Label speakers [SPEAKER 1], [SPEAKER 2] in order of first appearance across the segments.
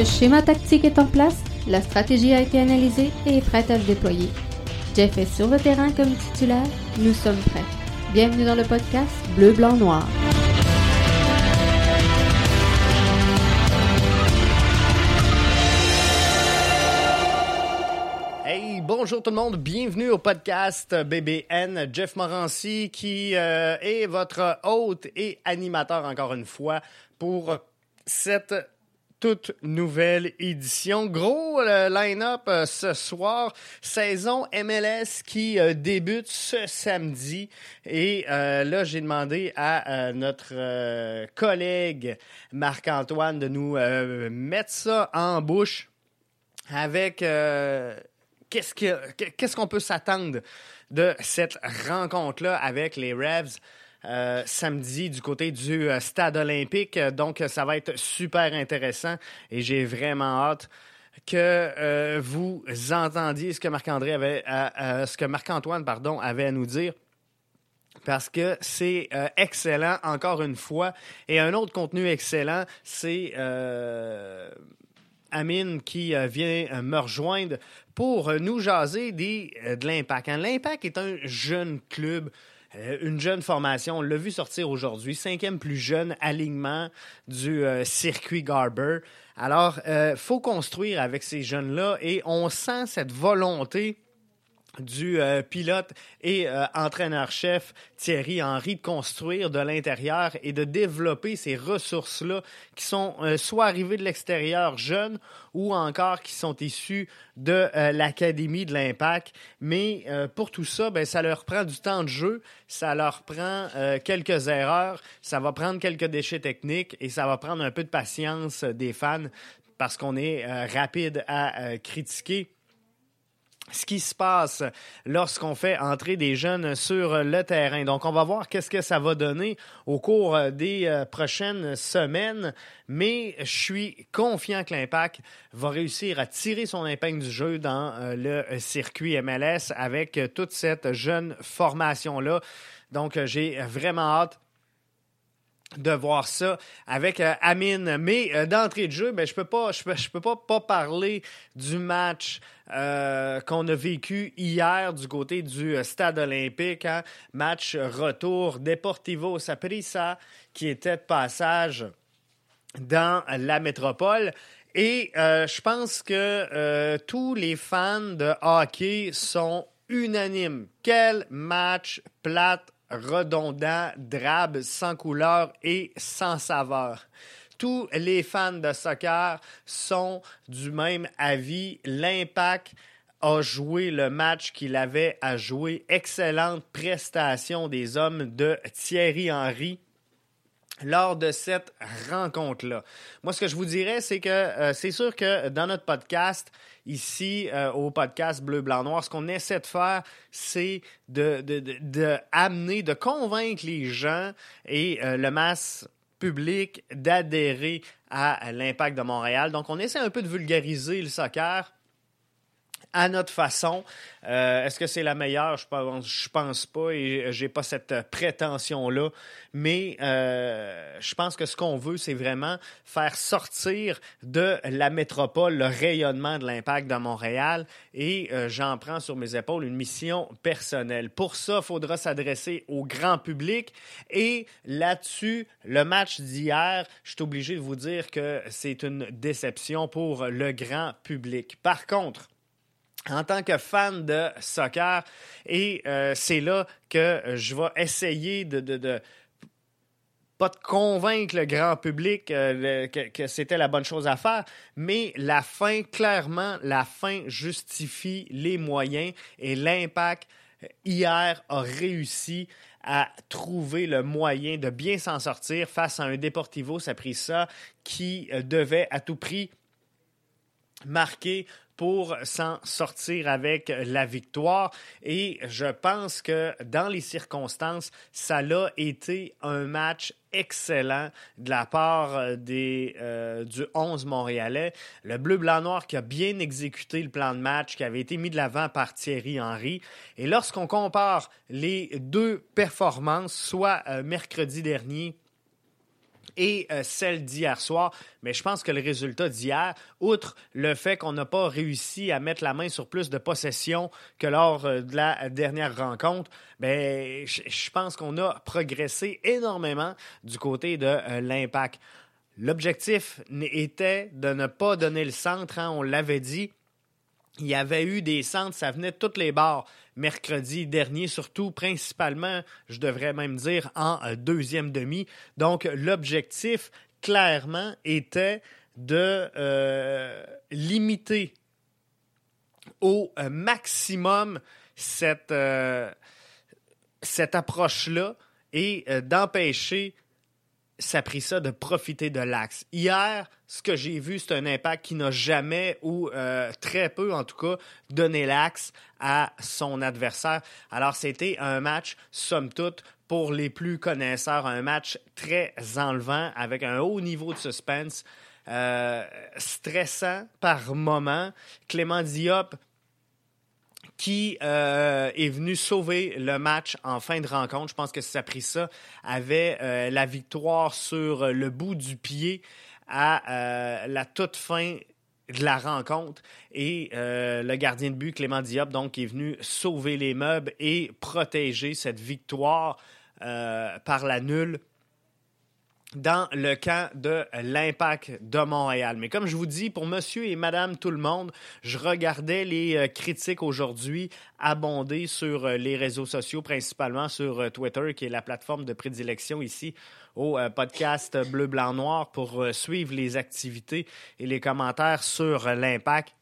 [SPEAKER 1] Le schéma tactique est en place, la stratégie a été analysée et est prête à se déployer. Jeff est sur le terrain comme titulaire, nous sommes prêts. Bienvenue dans le podcast Bleu, Blanc, Noir.
[SPEAKER 2] Hey, bonjour tout le monde, bienvenue au podcast BBN. Jeff Morancy qui euh, est votre hôte et animateur encore une fois pour cette toute nouvelle édition. Gros euh, line-up euh, ce soir. Saison MLS qui euh, débute ce samedi. Et là, j'ai demandé à notre collègue Marc-Antoine de nous mettre ça en bouche avec qu'est-ce qu'on peut s'attendre de cette rencontre-là avec les Revs? Euh, samedi du côté du euh, stade olympique. Donc, ça va être super intéressant et j'ai vraiment hâte que euh, vous entendiez ce que Marc-André avait, Marc-Antoine, avait à nous dire. Parce que c'est excellent, encore une fois. Et un autre contenu excellent, c'est Amine qui vient me rejoindre pour nous jaser des, de l'Impact. Hein, L'Impact est un jeune club euh, une jeune formation, on l'a vu sortir aujourd'hui, cinquième plus jeune alignement du euh, circuit Garber. Alors, euh, faut construire avec ces jeunes-là et on sent cette volonté du euh, pilote et euh, entraîneur-chef Thierry Henry de construire de l'intérieur et de développer ces ressources-là qui sont euh, soit arrivées de l'extérieur jeunes ou encore qui sont issues de l'Académie de l'Impact. Mais pour tout ça, ben, ça leur prend du temps de jeu, ça leur prend quelques erreurs, ça va prendre quelques déchets techniques et ça va prendre un peu de patience des fans parce qu'on est rapide à critiquer ce qui se passe lorsqu'on fait entrer des jeunes sur le terrain. Donc, on va voir qu'est-ce que ça va donner au cours des euh, prochaines semaines, mais je suis confiant que l'Impact va réussir à tirer son épingle du jeu dans euh, le circuit MLS avec toute cette jeune formation-là. Donc, j'ai vraiment hâte de voir ça avec euh, Amine. Mais euh, d'entrée de jeu, ben, je peux pas, je peux, je peux pas, pas parler du match euh, qu'on a vécu hier du côté du stade olympique. Hein? Match retour Deportivo Saprissa qui était de passage dans la métropole. Et je pense que tous les fans de hockey sont unanimes. Quel match plate redondant, drabe, sans couleur et sans saveur. Tous les fans de soccer sont du même avis. L'impact a joué le match qu'il avait à jouer. Excellente prestation des hommes de Thierry Henry lors de cette rencontre-là. Moi, ce que je vous dirais, c'est que euh, c'est sûr que dans notre podcast, ici, euh, au podcast Bleu, Blanc, Noir, ce qu'on essaie de faire, c'est de, de, de, de convaincre les gens et euh, le masse public d'adhérer à l'impact de Montréal. Donc, on essaie un peu de vulgariser le soccer à notre façon. Euh, est-ce que c'est la meilleure? Je pense, pas et j'ai pas cette prétention-là. Mais euh, je pense que ce qu'on veut, c'est vraiment faire sortir de la métropole le rayonnement de l'impact de Montréal et euh, j'en prends sur mes épaules une mission personnelle. Pour ça, il faudra s'adresser au grand public et là-dessus, le match d'hier, je suis obligé de vous dire que c'est une déception pour le grand public. Par contre, en tant que fan de soccer. Et euh, c'est là que je vais essayer de, pas de convaincre le grand public euh, que, que c'était la bonne chose à faire, mais la fin, clairement, la fin justifie les moyens et l'impact euh, hier a réussi à trouver le moyen de bien s'en sortir face à un Deportivo, ça a pris ça, qui devait à tout prix marquer pour s'en sortir avec la victoire. Et je pense que dans les circonstances, ça a été un match excellent de la part des, euh, du 11 montréalais. Le bleu-blanc-noir qui a bien exécuté le plan de match qui avait été mis de l'avant par Thierry Henry. Et lorsqu'on compare les deux performances, soit euh, mercredi dernier et euh, celle d'hier soir. Mais je pense que le résultat d'hier, outre le fait qu'on n'a pas réussi à mettre la main sur plus de possessions que lors euh, de la dernière rencontre, ben, je pense qu'on a progressé énormément du côté de euh, l'impact. L'objectif était de ne pas donner le centre, hein, on l'avait dit. Il y avait eu des centres, ça venait de toutes les barres mercredi dernier, surtout principalement, je devrais même dire, en euh, deuxième demi. Donc, l'objectif, clairement, était de euh, limiter au euh, maximum cette, cette approche-là et d'empêcher ça pris ça de profiter de l'axe. Hier, ce que j'ai vu, c'est un impact qui n'a jamais, ou euh, très peu en tout cas, donné l'axe à son adversaire. Alors, c'était un match, somme toute, pour les plus connaisseurs, un match très enlevant, avec un haut niveau de suspense, euh, stressant par moment. Clément Diop qui euh, est venu sauver le match en fin de rencontre. Je pense que ça a pris ça, avait euh, la victoire sur le bout du pied à euh, la toute fin de la rencontre et le gardien de but Clément Diop donc est venu sauver les meubles et protéger cette victoire par la nulle dans le camp de l'Impact de Montréal. Mais comme je vous dis, pour monsieur et madame tout le monde, je regardais les euh, critiques aujourd'hui abonder sur euh, les réseaux sociaux, principalement sur euh, Twitter, qui est la plateforme de prédilection ici au podcast Bleu, Blanc, Noir pour suivre les activités et les commentaires sur l'Impact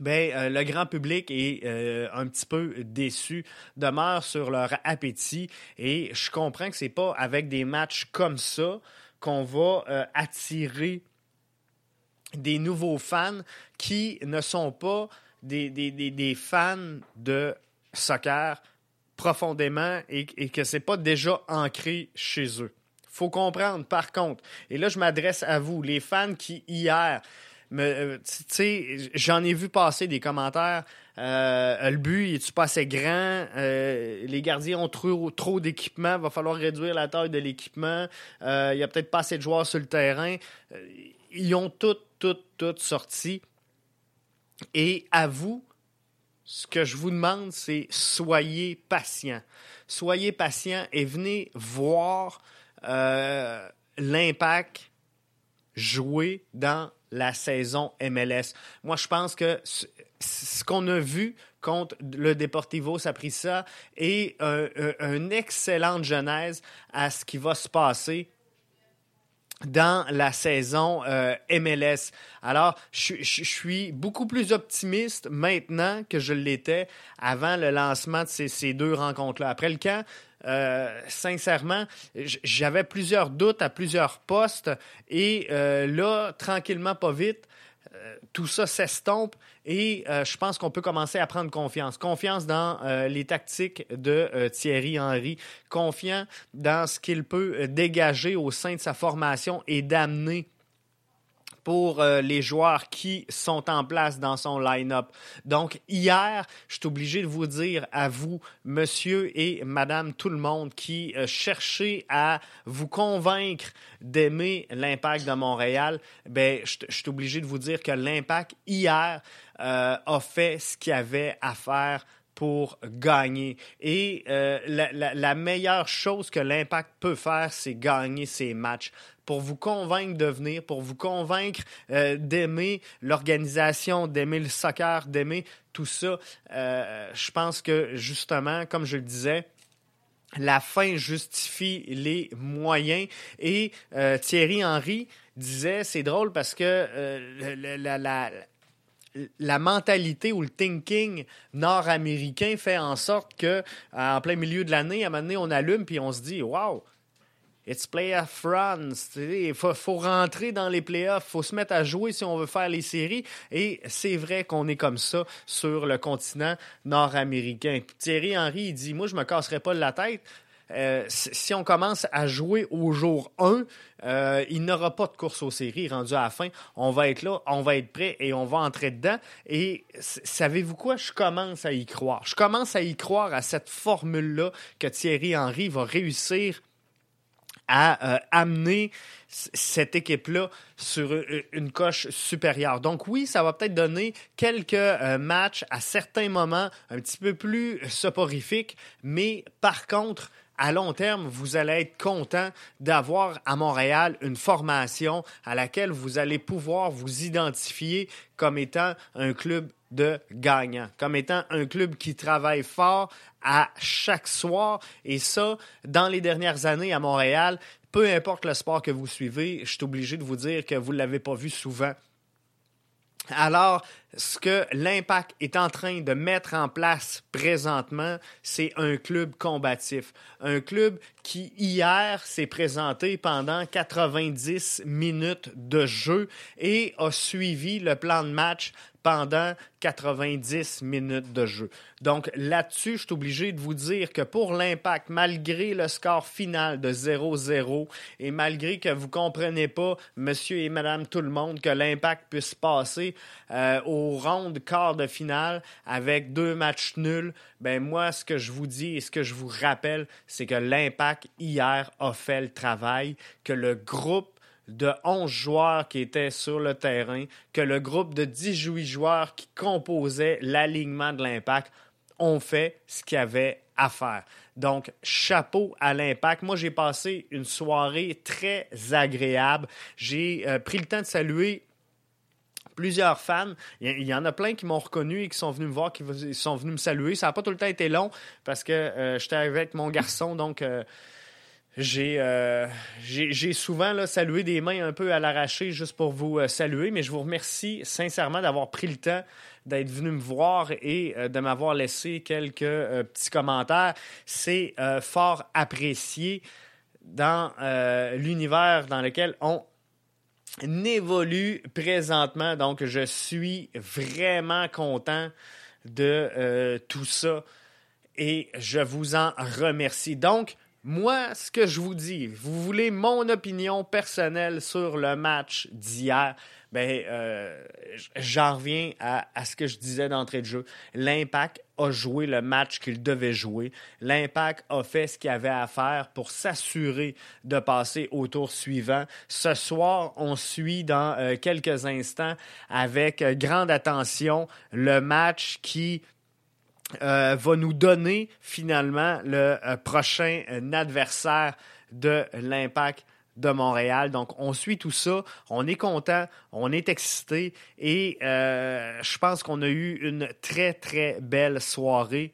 [SPEAKER 2] ben, euh, le grand public est euh, un petit peu déçu, demeure sur leur appétit et je comprends que c'est pas avec des matchs comme ça qu'on va euh, attirer des nouveaux fans qui ne sont pas des, des, des, fans de soccer profondément et, et que c'est pas déjà ancré chez eux. Faut comprendre, par contre, et là je m'adresse à vous, les fans qui hier tu sais, j'en ai vu passer des commentaires. Euh, le but, est-tu pas assez grand? Euh, les gardiens ont trop, trop d'équipement. Va falloir réduire la taille de l'équipement. Il y a peut-être pas assez de joueurs sur le terrain. Ils ont tout, tout, tout sorti. Et à vous, ce que je vous demande, c'est soyez patient. Soyez patient et venez voir l'impact jouer dans la saison MLS. Moi, je pense que ce qu'on a vu contre le Deportivo Saprissa est une excellente genèse à ce qui va se passer dans la saison euh, MLS. Alors, je, suis beaucoup plus optimiste maintenant que je l'étais avant le lancement de ces, ces deux rencontres-là. Après le camp, euh, sincèrement, j'avais plusieurs doutes à plusieurs postes et euh, là, tranquillement, pas vite, euh, tout ça s'estompe et je pense qu'on peut commencer à prendre confiance. Confiance dans les tactiques de Thierry Henry, confiant dans ce qu'il peut dégager au sein de sa formation et d'amener pour euh, les joueurs qui sont en place dans son line-up. Donc, hier, je suis obligé de vous dire à vous, monsieur et madame tout le monde, qui euh, cherchez à vous convaincre d'aimer l'impact de Montréal, ben, je, suis obligé de vous dire que l'impact, hier, euh, a fait ce qu'il avait à faire pour gagner. Et la, la, meilleure chose que l'impact peut faire, c'est gagner ses matchs pour vous convaincre de venir, pour vous convaincre euh, d'aimer l'organisation, d'aimer le soccer, d'aimer tout ça. Euh, je pense que justement, comme je le disais, la fin justifie les moyens. Et euh, Thierry Henry disait, c'est drôle parce que la, la, mentalité ou le thinking nord-américain fait en sorte que en plein milieu de l'année, à un moment donné, on allume puis on se dit Waouh, It's playoff runs. Il faut, rentrer dans les playoffs. Il faut se mettre à jouer si on veut faire les séries. Et c'est vrai qu'on est comme ça sur le continent nord-américain. Thierry Henry, il dit Moi, je me casserai pas la tête. Euh, si on commence à jouer au jour 1, euh, il n'aura pas de course aux séries rendu à la fin. On va être là, on va être prêt et on va entrer dedans. Et savez-vous quoi? Je commence à y croire. Je commence à y croire à cette formule-là que Thierry Henry va réussir à amener cette équipe-là sur une coche supérieure. Donc oui, ça va peut-être donner quelques matchs à certains moments un petit peu plus soporifiques, mais par contre, à long terme, vous allez être content d'avoir à Montréal une formation à laquelle vous allez pouvoir vous identifier comme étant un club de gagnants, comme étant un club qui travaille fort à chaque soir. Et ça, dans les dernières années à Montréal, peu importe le sport que vous suivez, je suis obligé de vous dire que vous ne l'avez pas vu souvent. Alors, ce que l'Impact est en train de mettre en place présentement, c'est un club combatif. Un club qui, hier, s'est présenté pendant 90 minutes de jeu et a suivi le plan de match pendant 90 minutes de jeu. Donc là-dessus, je suis obligé de vous dire que pour l'impact, malgré le score final de 0-0 et malgré que vous ne comprenez pas, monsieur et madame tout le monde, que l'impact puisse passer euh, au rond de quart de finale avec deux matchs nuls, ben moi, ce que je vous dis et ce que je vous rappelle, c'est que l'impact hier a fait le travail, que le groupe de 11 joueurs qui étaient sur le terrain, que le groupe de 18 joueurs qui composaient l'alignement de l'impact ont fait ce qu'il y avait à faire. Donc, chapeau à l'impact. Moi, j'ai passé une soirée très agréable. J'ai euh, pris le temps de saluer plusieurs fans. Il y, en a plein qui m'ont reconnu et qui sont venus me voir, qui sont venus me saluer. Ça n'a pas tout le temps été long parce que euh, j'étais avec mon garçon, donc euh, euh, j'ai souvent salué des mains un peu à l'arraché juste pour vous euh, saluer, mais je vous remercie sincèrement d'avoir pris le temps d'être venu me voir et de m'avoir laissé quelques petits commentaires. C'est fort apprécié dans l'univers dans lequel on évolue présentement. Donc, je suis vraiment content de tout ça et je vous en remercie. Donc, moi, ce que je vous dis, vous voulez mon opinion personnelle sur le match d'hier, ben, euh, j'en reviens à, ce que je disais d'entrée de jeu. L'Impact a joué le match qu'il devait jouer. L'Impact a fait ce qu'il avait à faire pour s'assurer de passer au tour suivant. Ce soir, on suit dans euh, quelques instants avec euh, grande attention le match qui euh, va nous donner finalement le euh, prochain euh, adversaire de l'impact de Montréal. Donc, on suit tout ça. On est content, on est excité et je pense qu'on a eu une très, très belle soirée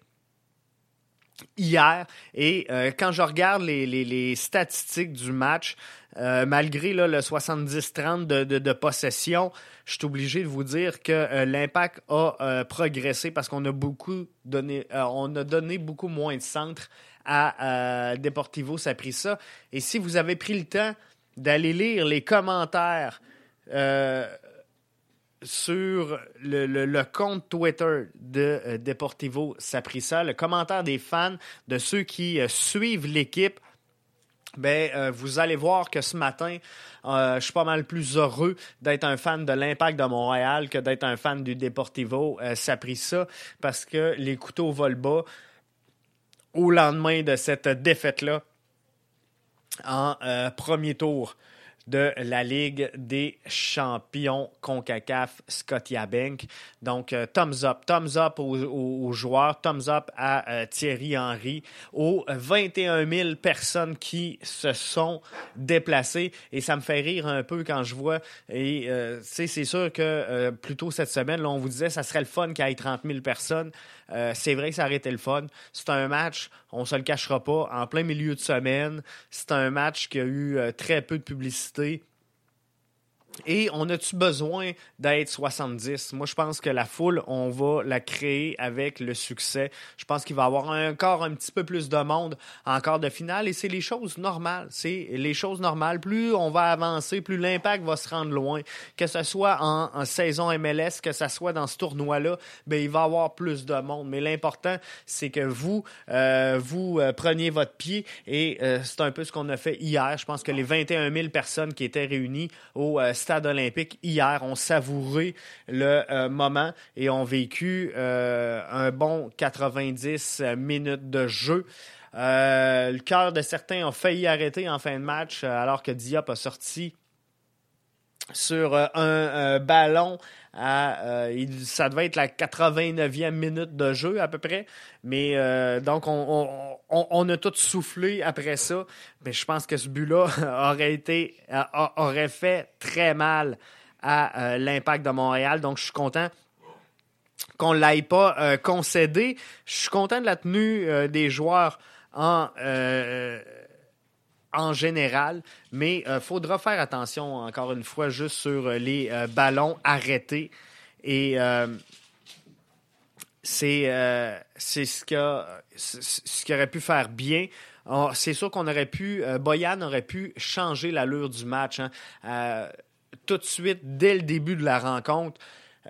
[SPEAKER 2] hier. Et quand je regarde les, statistiques du match, malgré le 70-30 de, possession, je suis obligé de vous dire que euh, l'impact a euh, progressé parce qu'on a beaucoup donné, euh, on a donné beaucoup moins de centres à Deportivo ça. Et si vous avez pris le temps d'aller lire les commentaires sur le, compte Twitter de Deportivo Saprissa, le commentaire des fans, de ceux qui suivent l'équipe, ben, euh, vous allez voir que ce matin, euh, je suis pas mal plus heureux d'être un fan de l'Impact de Montréal que d'être un fan du Deportivo. Euh, ça pris ça parce que les couteaux volent bas au lendemain de cette défaite-là en premier tour de la Ligue des champions CONCACAF Scotiabank. Donc, euh, thumbs up, thumbs up aux, joueurs, thumbs up à euh, Thierry Henry, aux 21 000 personnes qui se sont déplacées. Et ça me fait rire un peu quand je vois, et euh, c'est sûr que plus tôt cette semaine, là, on vous disait ça serait le fun qu'il y ait 30 000 personnes. Euh, c'est vrai que ça aurait été le fun. C'est un match, on se le cachera pas, en plein milieu de semaine. C'est un match qui a eu euh, très peu de publicité. мосты Et on a-tu besoin d'être 70? Moi, je pense que la foule, on va la créer avec le succès. Je pense qu'il va y avoir encore un petit peu plus de monde en quart de finale et c'est les choses normales. C'est les choses normales. Plus on va avancer, plus l'impact va se rendre loin. Que ce soit en, saison MLS, que ce soit dans ce tournoi-là, ben, il va y avoir plus de monde. Mais l'important, c'est que vous, euh, vous euh, preniez votre pied et euh, c'est un peu ce qu'on a fait hier. Je pense que les 21 000 personnes qui étaient réunies au stade olympique hier ont savouré le euh, moment et ont vécu euh, un bon 90 minutes de jeu. le cœur de certains a failli arrêter en fin de match alors que Diop a sorti sur un ballon euh, ça devait être la 89e minute de jeu à peu près. Mais euh, donc, on, a tout soufflé après ça. Mais je pense que ce but-là aurait été aurait fait très mal à euh, l'impact de Montréal. Donc, je suis content qu'on ne l'aille pas concédé. Je suis content de la tenue des joueurs en en général, mais il euh, faudra faire attention, encore une fois, juste sur euh, les euh, ballons arrêtés. Et c'est ce, ce qui aurait pu faire bien. C'est sûr qu'on aurait pu, Boyan aurait pu changer l'allure du match. Hein. tout de suite, dès le début de la rencontre,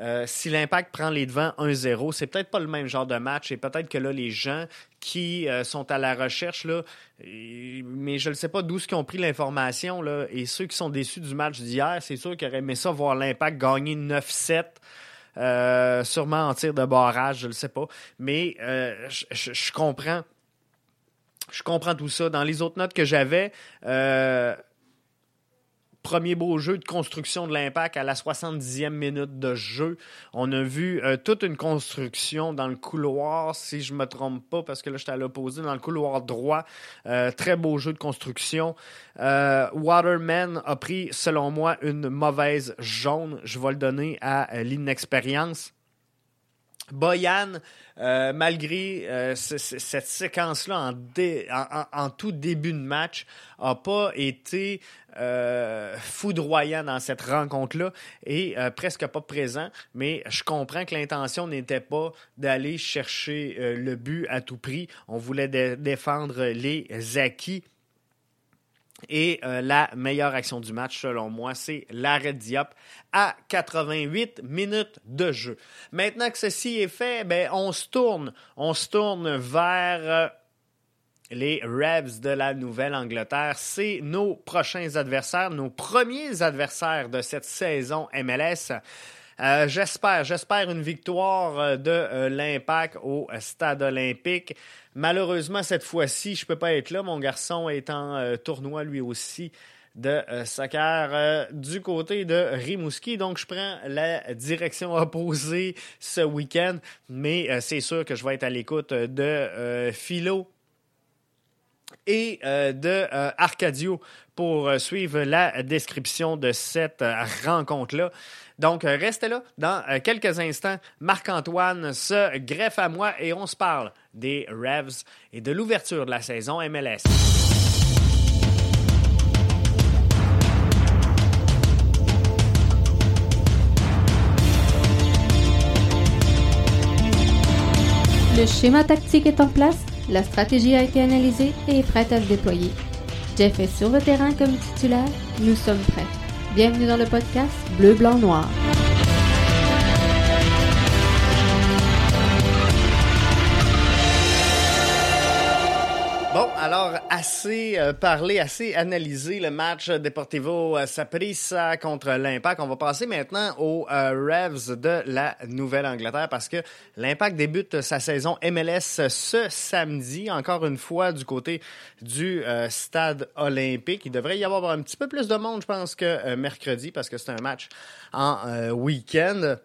[SPEAKER 2] euh, si l'Impact prend les devants 1-0, c'est peut-être pas le même genre de match et peut-être que là, les gens qui euh, sont à la recherche, là, mais je ne sais pas d'où ils ont pris l'information, là, et ceux qui sont déçus du match d'hier, c'est sûr qu'ils auraient aimé ça voir l'Impact gagner 9-7. Euh, sûrement en tir de barrage, je ne sais pas. Mais je comprends. Je comprends tout ça. Dans les autres notes que j'avais, premier beau jeu de construction de l'impact à la 70e minute de jeu. On a vu euh, toute une construction dans le couloir, si je me trompe pas, parce que là, j'étais à l'opposé, dans le couloir droit. Euh, très beau jeu de construction. Euh, Waterman a pris, selon moi, une mauvaise jaune. Je vais le donner à l'inexpérience. Boyan, euh, malgré euh, cette séquence-là en, tout début de match, n'a pas été euh, foudroyant dans cette rencontre-là et presque pas présent. Mais je comprends que l'intention n'était pas d'aller chercher le but à tout prix. On voulait défendre les acquis. Et euh, la meilleure action du match, selon moi, c'est l'arrêt Diop à 88 minutes de jeu. Maintenant que ceci est fait, ben, on se tourne. On se tourne vers euh, les Revs de la Nouvelle-Angleterre. C'est nos prochains adversaires, nos premiers adversaires de cette saison MLS. Euh, j'espère, j'espère une victoire de l'Impact au Stade olympique. Malheureusement, cette fois-ci, je ne peux pas être là. Mon garçon est en euh, tournoi lui aussi de euh, soccer euh, du côté de Rimouski. Donc, je prends la direction opposée ce week-end, mais c'est sûr que je vais être à l'écoute de Philo et de Arcadio pour suivre la description de cette rencontre-là. Donc, restez là. Dans quelques instants, Marc-Antoine se greffe à moi et on se parle des Revs et de l'ouverture de la saison MLS.
[SPEAKER 1] Le schéma tactique est en place, la stratégie a été analysée et est prête à se déployer. Jeff est sur le terrain comme titulaire, nous sommes prêts. Bienvenue dans le podcast Bleu, Blanc, Noir.
[SPEAKER 2] Assez euh, parlé, assez analysé le match Deportivo euh, Saprissa contre l'Impact. On va passer maintenant aux euh, Revs de la Nouvelle-Angleterre parce que l'Impact débute sa saison MLS ce samedi, encore une fois du côté du stade olympique. Il devrait y avoir un petit peu plus de monde, je pense, que mercredi parce que c'est un match en week-end.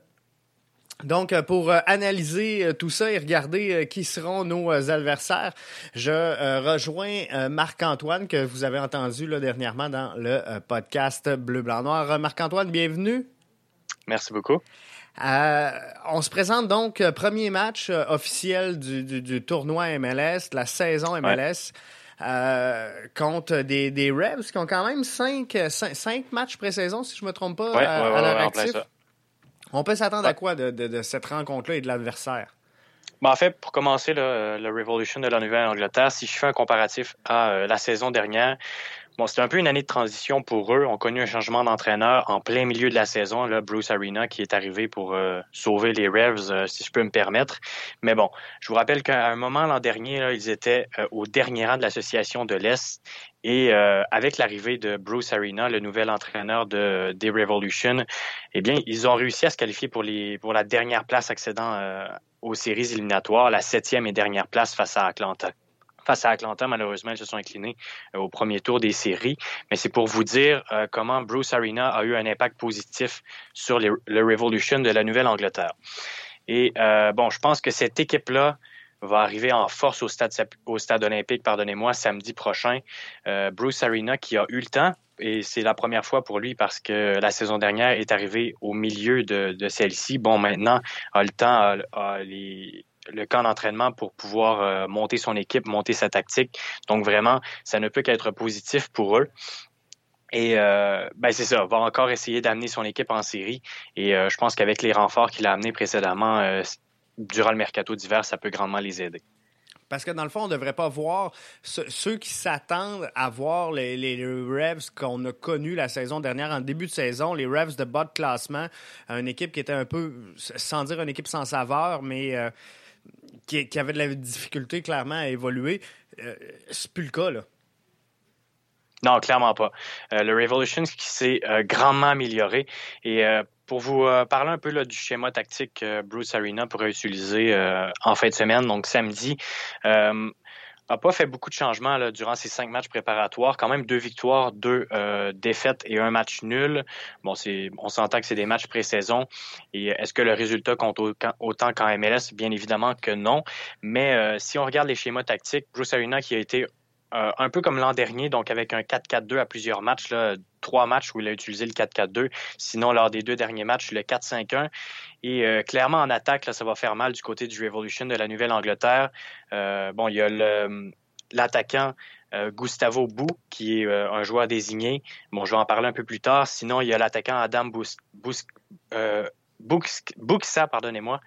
[SPEAKER 2] Donc, euh, pour euh, analyser euh, tout ça et regarder qui seront nos adversaires, je rejoins Marc-Antoine que vous avez entendu là, dernièrement dans le podcast Bleu, Blanc, Noir. Marc-Antoine, bienvenue.
[SPEAKER 3] Merci beaucoup.
[SPEAKER 2] on se présente donc premier match officiel du, tournoi MLS, de la saison MLS. contre des, des Revs qui ont quand même cinq, cinq, matchs pré-saison, si je ne me trompe pas, à, leur actif. On peut s'attendre à quoi de, cette rencontre-là et de l'adversaire?
[SPEAKER 3] Ben, en fait, pour commencer, le Revolution de la Nouvelle-Angleterre, si je fais un comparatif à euh, la saison dernière, Bon, c'était un peu une année de transition pour eux. On connu un changement d'entraîneur en plein milieu de la saison, là, Bruce Arena qui est arrivé pour euh, sauver les Revs, euh, si je peux me permettre. Mais bon, je vous rappelle qu'à un moment l'an dernier, ils étaient au dernier rang de l'association de l'Est et euh, avec l'arrivée de Bruce Arena, le nouvel entraîneur de des Revolution, eh bien, ils ont réussi à se qualifier pour les pour la dernière place accédant euh, aux séries éliminatoires, la septième et dernière place face à Atlanta. face à Atlanta. Malheureusement, ils se sont inclinés au premier tour des séries. Mais c'est pour vous dire comment Bruce Arena a eu un impact positif sur le Revolution de la Nouvelle-Angleterre. Et bon, je pense que cette équipe-là va arriver en force au stade, olympique, pardonnez-moi, samedi prochain. Bruce Arena qui a eu le temps et c'est la première fois pour lui parce que la saison dernière est arrivé au milieu de, celle-ci. Bon, maintenant, a le temps, a, le camp d'entraînement pour pouvoir euh, monter son équipe, monter sa tactique. Donc vraiment, ça ne peut qu'être positif pour eux. Et euh, ben c'est ça, va encore essayer d'amener son équipe en série. Et euh, je pense qu'avec les renforts qu'il a amenés précédemment durant le mercato d'hiver, ça peut grandement les aider.
[SPEAKER 2] Parce que dans le fond, on ne devrait pas voir ceux qui s'attendent à voir les, les Revs qu'on a connus la saison dernière, en début de saison, les Revs de bas de classement, une équipe qui était un peu, sans dire une équipe sans saveur, mais euh, qui, avait de la difficulté clairement à évoluer. Euh, c'est plus le cas, là.
[SPEAKER 3] Non, clairement pas. Euh, le Revolution qui s'est grandement amélioré et pour vous euh, parler un peu là, du schéma tactique que Bruce Arena pourrait utiliser euh, en fin de semaine, donc samedi, euh, n'a pas fait beaucoup de changements là, durant ces cinq matchs préparatoires. Quand même deux victoires, deux défaites et un match nul. Bon, c'est, on s'entend que c'est des matchs pré-saison. Et est-ce que le résultat compte autant qu'en MLS? Bien évidemment que non. Mais si on regarde les schémas tactiques, Bruce Arena qui a été euh, un peu comme l'an dernier, donc avec un 4-4-2 à plusieurs matchs, trois matchs où il a utilisé le 4-4-2. Sinon, lors des deux derniers matchs, le 4-5-1. Et euh, clairement, en attaque, ça va faire mal du côté du Revolution de la Nouvelle-Angleterre. Euh, bon, il y a l'attaquant Gustavo Bou, qui est un joueur désigné. Bon, je vais en parler un peu plus tard. Sinon, il y a l'attaquant Adam Bus, pardonnez-moi,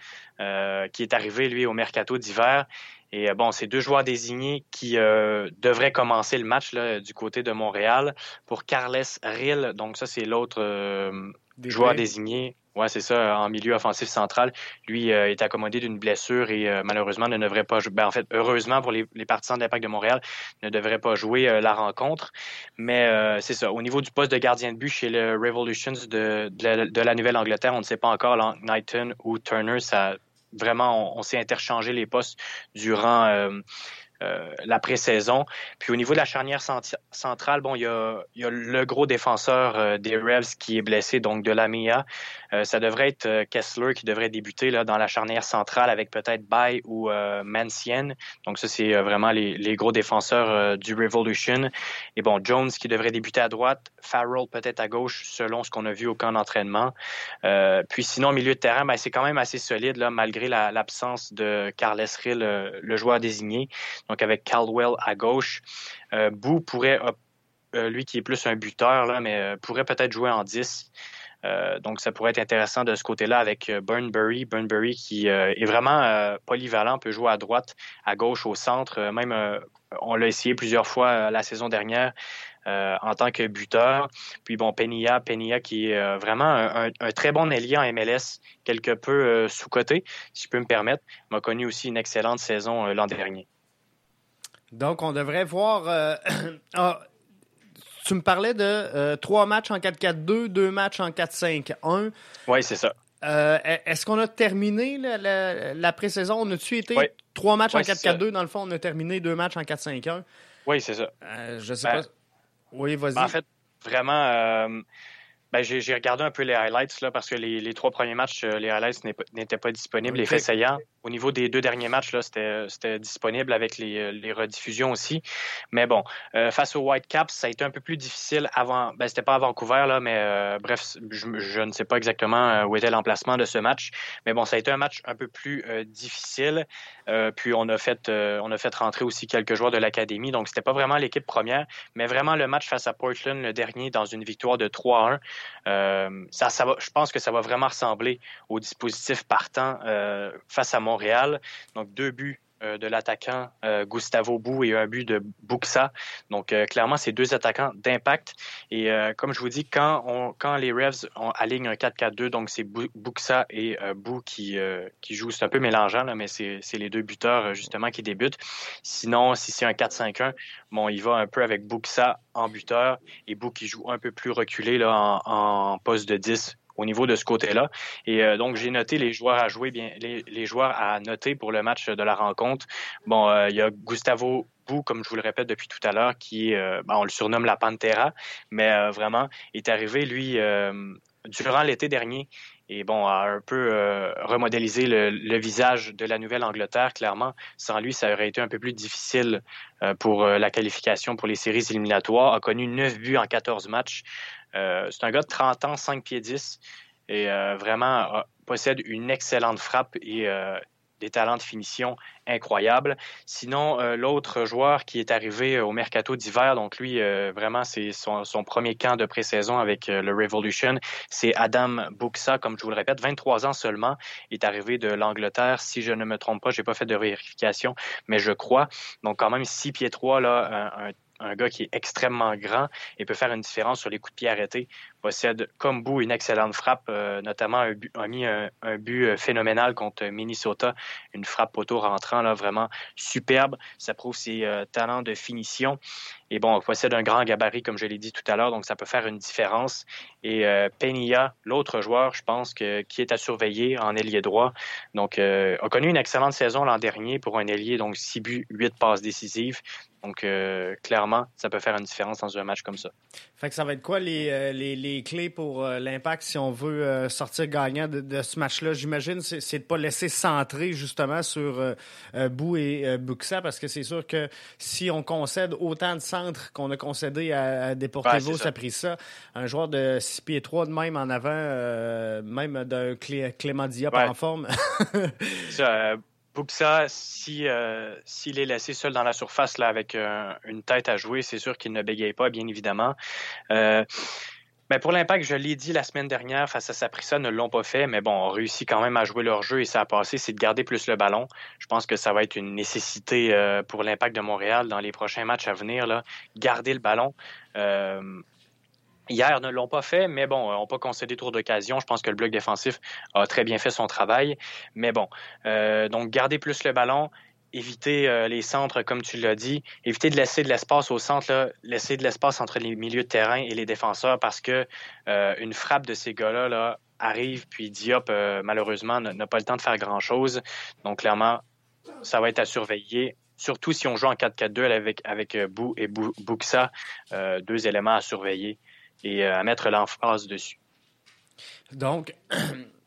[SPEAKER 3] qui est arrivé, lui, au mercato d'hiver. Et euh, bon, c'est deux joueurs désignés qui euh, devraient commencer le match là, du côté de Montréal pour Carles Rill. Donc ça, c'est l'autre euh, joueur désigné. Ouais, c'est ça, en milieu offensif central. Lui est accommodé d'une blessure et malheureusement ne devrait pas jouer. Ben, en fait, heureusement pour les, partisans de l'Impact de Montréal, ne devrait pas jouer la rencontre. Mais c'est ça. Au niveau du poste de gardien de but chez le Revolutions de, de la, Nouvelle-Angleterre, on ne sait pas encore Knighton ou Turner. Ça vraiment, on, s'est interchangé les postes durant euh, la pré-saison. Puis au niveau de la charnière centrale, bon, il y a, le gros défenseur euh, des Revs qui est blessé, donc de la MIA. Euh, ça devrait être Kessler qui devrait débuter là, dans la charnière centrale avec peut-être Bay ou Mancien. Donc ça, c'est vraiment les, gros défenseurs du Revolution. Et bon, Jones qui devrait débuter à droite, Farrell peut-être à gauche, selon ce qu'on a vu au camp d'entraînement. puis sinon, milieu de terrain, ben, c'est quand même assez solide, là, malgré l'absence de Carles Rill, le joueur désigné donc avec Caldwell à gauche. Euh, Boo pourrait, euh, lui qui est plus un buteur, là, mais euh, pourrait peut-être jouer en 10. donc, ça pourrait être intéressant de ce côté-là avec Burnbury. Burnbury qui est vraiment polyvalent, peut jouer à droite, à gauche, au centre. même, on l'a essayé plusieurs fois la saison dernière. en tant que buteur. Puis bon, Penia, Penia qui est vraiment un, très bon ailier en MLS, quelque peu sous-coté, si je peux me permettre, m'a connu aussi une excellente saison l'an dernier.
[SPEAKER 2] Donc, on devrait voir. Euh, ah, tu me parlais de euh, trois matchs en 4-4-2, deux matchs en 4-5-1.
[SPEAKER 3] Oui, c'est ça.
[SPEAKER 2] Euh, est-ce qu'on a terminé la, pré-saison? On a-tu été trois matchs en 4-4-2? Dans le fond, on a terminé deux matchs en 4-5-1.
[SPEAKER 3] Oui, c'est ça.
[SPEAKER 2] je sais ben, pas. Oui, vas-y.
[SPEAKER 3] Ben, en fait, vraiment, ben, j'ai regardé un peu les highlights là, parce que les, trois premiers matchs, les highlights n'étaient pas disponibles, les faits saillants. Au niveau des deux derniers matchs, là, c'était disponible avec les, les, rediffusions aussi. Mais bon, euh, face aux Whitecaps, ça a été un peu plus difficile avant. Ben, c'était pas à Vancouver, là, mais euh, bref, je, ne sais pas exactement euh, où était l'emplacement de ce match. Mais bon, ça a été un match un peu plus difficile. puis on a fait on a fait rentrer aussi quelques joueurs de l'académie. Donc, c'était pas vraiment l'équipe première, mais vraiment le match face à Portland, le dernier, dans une victoire de 3-1. Va, je pense que ça va vraiment ressembler au dispositif partant face à Montréal. Donc, deux buts euh, de l'attaquant euh, Gustavo Bou et un but de Buxa. Donc, euh, clairement, c'est deux attaquants d'impact. Et comme je vous dis, quand, on, quand les Revs alignent un 4-4-2, donc c'est Buxa et Bou qui, qui jouent. C'est un peu mélangeant, là, mais c'est les deux buteurs, justement, qui débutent. Sinon, si c'est un 4-5-1, bon, il va un peu avec Buxa en buteur et Bou qui joue un peu plus reculé là, en, en poste de 10 au niveau de ce côté-là. Et donc, j'ai noté les joueurs à jouer, bien, les, joueurs à noter pour le match de la rencontre. Bon, il y a Gustavo Bou, comme je vous le répète depuis tout à l'heure, qui, ben, on le surnomme la Pantera, mais vraiment, est arrivé, lui, durant l'été dernier et bon, a un peu euh, remodélisé le, visage de la Nouvelle-Angleterre, clairement. Sans lui, ça aurait été un peu plus difficile euh, pour euh, la qualification pour les séries éliminatoires. A connu 9 buts en 14 matchs. c'est un gars de 30 ans, 5 pieds 10 et vraiment possède une excellente frappe et des talents de finition incroyables. Sinon, euh, l'autre joueur qui est arrivé euh, au mercato d'hiver, donc lui, euh, vraiment, c'est son, premier camp de pré-saison avec le Revolution, c'est Adam Buxa, comme je vous le répète, 23 ans seulement, est arrivé de l'Angleterre. Si je ne me trompe pas, j'ai pas fait de vérification, mais je crois. Donc quand même 6 pieds 3, là, un, un gars qui est extrêmement grand et peut faire une différence sur les coups de pied arrêtés possède comme bout une excellente frappe, euh, notamment un a mis un, but euh, phénoménal contre Minnesota, une frappe poteau rentrant là vraiment superbe. Ça prouve ses euh, talents de finition. Et bon, possède un grand gabarit, comme je l'ai dit tout à l'heure, donc ça peut faire une différence. Et euh, l'autre joueur, je pense, que, qui est à surveiller en ailier droit, donc a connu une excellente saison l'an dernier pour un ailier, donc 6 buts, 8 passes décisives. Donc, clairement, ça peut faire une différence dans un match comme ça.
[SPEAKER 2] Fait que ça va être quoi les, les les clés pour euh, l'impact si on veut euh, sortir gagnant de, ce match-là? J'imagine c'est de ne pas laisser centrer justement sur euh, Bou et Buxa parce que c'est sûr que si on concède autant de centres qu'on a concédé à, Deportivo, ça. a pris ça. Un joueur de 6 pieds 3 de même en avant, même d'un Clément Diop en forme.
[SPEAKER 3] Buxa, si s'il est laissé seul dans la surface là avec une tête à jouer, c'est sûr qu'il ne bégaye pas, bien évidemment. Mais ben, pour l'impact, je l'ai dit la semaine dernière, face à Saprissa, ne l'ont pas fait, mais bon, on réussit quand même à jouer leur jeu et ça a passé, c'est de garder plus le ballon. Je pense que ça va être une nécessité euh, pour l'impact de Montréal dans les prochains matchs à venir, là, garder le ballon. Euh, hier, ne l'ont pas fait, mais bon, n'ont pas concédé tour d'occasion. Je pense que le bloc défensif a très bien fait son travail. Mais bon, euh, donc garder plus le ballon, éviter euh, les centres, comme tu l'as dit, éviter de laisser de l'espace au centre, laisser de l'espace entre les milieux de terrain et les défenseurs parce que euh, une frappe de ces gars-là là, arrive, puis Diop, euh, malheureusement, n'a pas le temps de faire grand-chose. Donc, clairement, ça va être à surveiller. Surtout si on joue en 4-4-2 avec, avec Bou et Buxa, deux éléments à surveiller et à mettre l'emphase dessus.
[SPEAKER 2] Donc,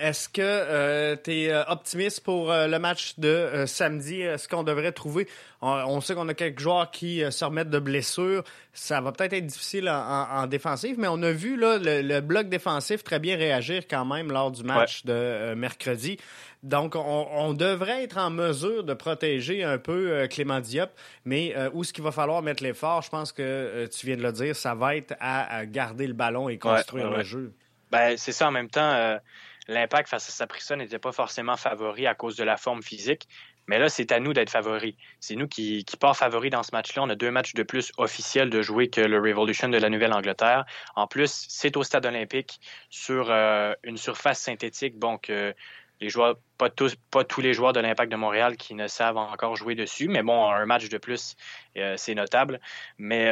[SPEAKER 2] Est-ce que euh, tu es euh, optimiste pour euh, le match de samedi? Est-ce qu'on devrait trouver... On, sait qu'on a quelques joueurs qui se remettent de blessures. Ça va peut-être être difficile en, défensive, mais on a vu là, le, bloc défensif très bien réagir quand même lors du match de mercredi. Donc, on, devrait être en mesure de protéger un peu Clément Diop, mais où ce qu'il va falloir mettre l'effort, je pense que tu viens de le dire, ça va être à, garder le ballon et construire le jeu.
[SPEAKER 3] Ben, c'est ça en même temps l'impact face à Saprissa n'était pas forcément favori à cause de la forme physique. Mais là, c'est à nous d'être favoris. C'est nous qui, qui part favoris dans ce match-là. On a deux matchs de plus officiels de jouer que le Revolution de la Nouvelle-Angleterre. En plus, c'est au stade olympique sur euh, une surface synthétique. Donc, euh, les joueurs, pas tous, pas tous les joueurs de l'Impact de Montréal qui ne savent encore jouer dessus. Mais bon, un match de plus, euh, c'est notable. Mais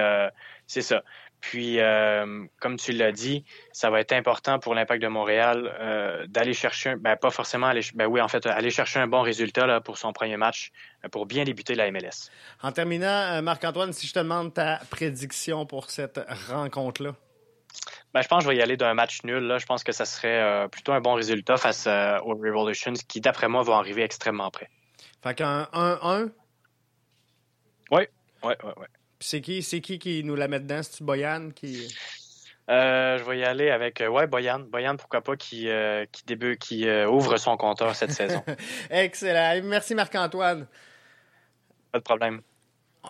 [SPEAKER 3] c'est ça. Puis, euh, comme tu l'as dit, ça va être important pour l'Impact de Montréal euh, d'aller chercher, ben, pas forcément aller, ben oui, en fait, aller chercher un bon résultat là, pour son premier match, euh, pour bien débuter la MLS.
[SPEAKER 2] En terminant, Marc-Antoine, si je te demande ta prédiction pour cette rencontre-là.
[SPEAKER 3] Ben, je pense que je vais y aller d'un match nul. Là. Je pense que ça serait plutôt un bon résultat face aux Revolutions, qui, d'après moi, vont arriver extrêmement près.
[SPEAKER 2] Fait qu'un 1-1?
[SPEAKER 3] Oui, oui, oui, oui.
[SPEAKER 2] C'est qui, c'est qui qui nous la met dedans? C'est-tu Boyan qui.
[SPEAKER 3] Euh, je vais y aller avec euh, ouais Boyan. Boyan, pourquoi pas, qui, euh, qui, qui ouvre son compteur cette saison.
[SPEAKER 2] Excellent. Merci Marc-Antoine.
[SPEAKER 3] Pas de problème.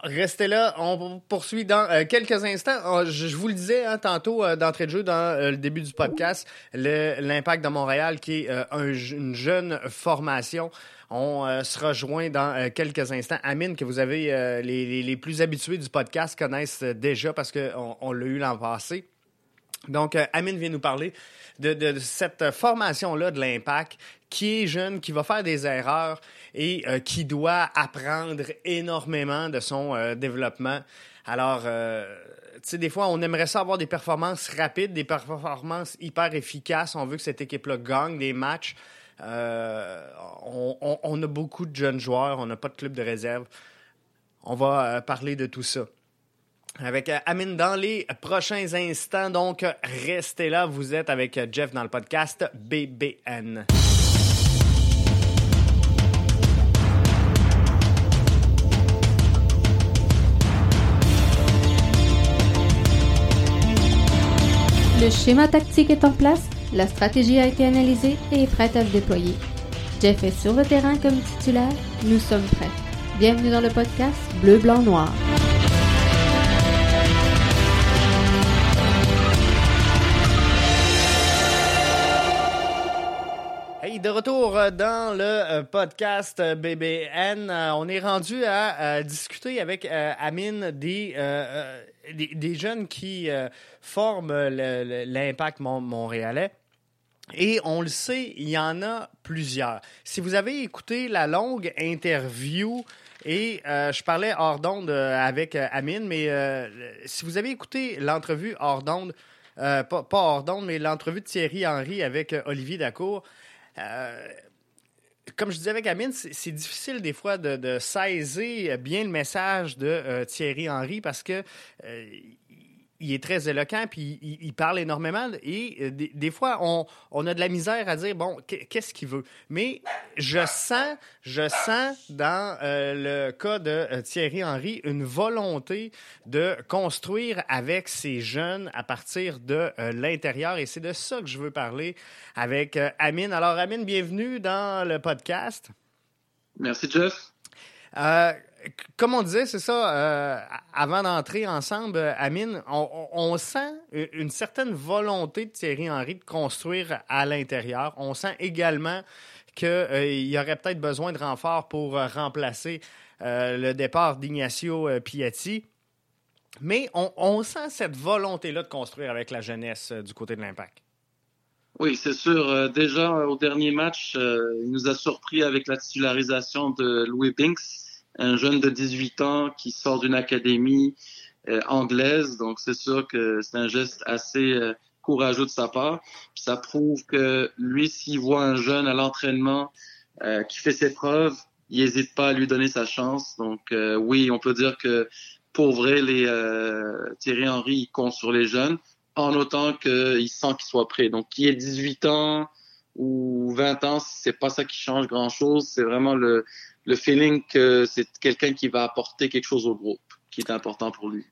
[SPEAKER 2] Restez là, on poursuit dans quelques instants. Oh, je, vous le disais hein, tantôt d'entrée de jeu dans le début du podcast, l'impact de Montréal qui est une jeune formation. On euh, se rejoint dans euh, quelques instants. Amine, que vous avez euh, les, plus habitués du podcast, connaissent déjà parce qu'on on, l'a eu l'an passé. Donc, Amine vient nous parler de, cette formation-là de l'impact qui est jeune, qui va faire des erreurs et qui doit apprendre énormément de son développement. Alors, sais, des fois, on aimerait ça avoir des performances rapides, des performances hyper efficaces. On veut que cette équipe-là gagne des matchs. On, on, a beaucoup de jeunes joueurs, on n'a pas de club de réserve. On va parler de tout ça avec Amine dans les prochains instants. Donc, restez là. Vous êtes avec Jeff dans le podcast BBN.
[SPEAKER 1] Le schéma tactique est en place, la stratégie a été analysée et est prête à se déployer. Jeff est sur le terrain comme titulaire, nous sommes prêts. Bienvenue dans le podcast Bleu, Blanc, Noir.
[SPEAKER 2] De retour euh, dans le euh, podcast euh, BBN. On est rendu à, discuter avec Amine des, des, jeunes qui forment l'Impact montréalais. Et on le sait, il y en a plusieurs. Si vous avez écouté la longue interview, et je parlais hors d'onde avec Amine, mais si vous avez écouté l'entrevue hors d'onde, pas, pas, hors d'onde, mais l'entrevue de Thierry Henry avec Olivier Dacour, euh, comme je disais avec Amine, c'est difficile des fois de, saisir bien le message de euh, Thierry Henry parce que euh, il est très éloquent, puis il, parle énormément. Et euh, des, fois, on, a de la misère à dire, bon, qu'est-ce qu'il veut? Mais je sens, je sens dans euh, le cas de euh, Thierry Henry une volonté de construire avec ces jeunes à partir de l'intérieur. Et c'est de ça que je veux parler avec Amine. Alors, Amine, bienvenue dans le podcast.
[SPEAKER 4] Merci, Jeff
[SPEAKER 2] comme on disait, c'est ça, euh, avant d'entrer ensemble, Amine, on, sent une certaine volonté de Thierry Henry de construire à l'intérieur. On sent également qu'il euh, y aurait peut-être besoin de renforts pour euh, remplacer le départ d'Ignacio Piatti. Mais on, sent cette volonté-là de construire avec la jeunesse du côté de l'Impact.
[SPEAKER 4] Oui, c'est sûr. déjà, au dernier match, il nous a surpris avec la titularisation de Louis Binks un jeune de 18 ans qui sort d'une académie euh, anglaise. Donc, c'est sûr que c'est un geste assez euh, courageux de sa part. ça prouve que lui, s'il voit un jeune à l'entraînement euh, qui fait ses preuves, il n'hésite pas à lui donner sa chance. Donc, oui, on peut dire que pour vrai, les Thierry Henry, il compte sur les jeunes en autant qu'il sent qu'il soit prêt. Donc, qui ait 18 ans ou 20 ans, c'est pas ça qui change grand-chose. C'est vraiment le, le feeling que c'est quelqu'un qui va apporter quelque chose au groupe, qui est important pour lui.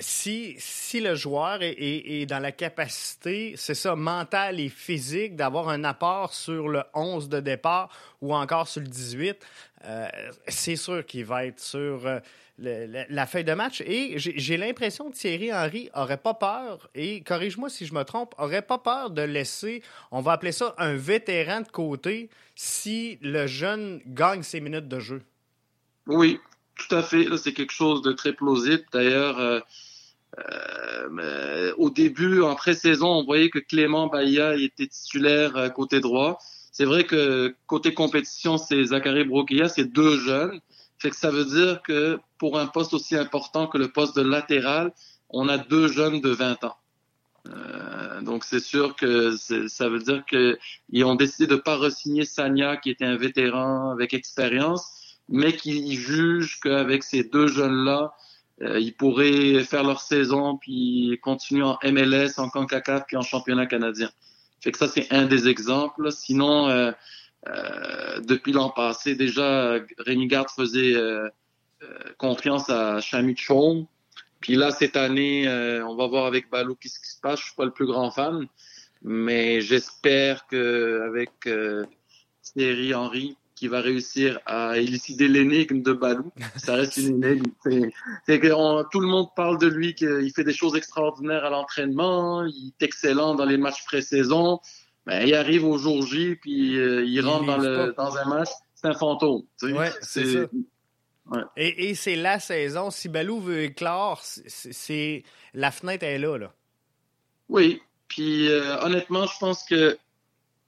[SPEAKER 2] Si, si le joueur est, est, dans la capacité, c'est ça, mentale et physique, d'avoir un apport sur le 11 de départ ou encore sur le 18, euh, c'est sûr qu'il va être sur euh, la feuille de match. Et j'ai l'impression que Thierry Henry aurait pas peur, et corrige-moi si je me trompe, aurait pas peur de laisser, on va appeler ça un vétéran de côté, si le jeune gagne ses minutes de jeu.
[SPEAKER 4] Oui, tout à fait. C'est quelque chose de très plausible. D'ailleurs, euh, au début, en pré-saison, on voyait que Clément Baïa était titulaire côté droit. C'est vrai que côté compétition, c'est Zachary Broquilla, c'est deux jeunes. Fait que ça veut dire que pour un poste aussi important que le poste de latéral, on a deux jeunes de 20 ans. Euh, donc c'est sûr que ça veut dire qu'ils ont décidé de pas resigner Sanya, qui était un vétéran avec expérience, mais qui jugent qu'avec ces deux jeunes-là, euh, ils pourraient faire leur saison puis continuer en MLS, en CONCACAF puis en championnat canadien. Fait que ça, c'est un des exemples. Sinon, euh, euh, depuis l'an passé, déjà, Rémi Garde faisait euh, euh confiance à Chami Chong. Puis là, cette année, euh, on va voir avec Balou qu'est-ce qui se passe. Je suis pas le plus grand fan, mais j'espère que avec Thierry Henry, qui va réussir à élucider l'énigme de Balou. Ça reste une énigme. C'est que tout le monde parle de lui, qu'il fait des choses extraordinaires à l'entraînement, il est excellent dans les matchs pré-saison. Ben, il arrive au jour J, puis euh, il, rentre dans, le, dans, un match, c'est un fantôme.
[SPEAKER 2] Ouais, c'est ça. Ouais. Et, et c'est la saison. Si Balou veut éclore, c'est la fenêtre est là, là.
[SPEAKER 4] Oui. Puis euh, honnêtement, je pense que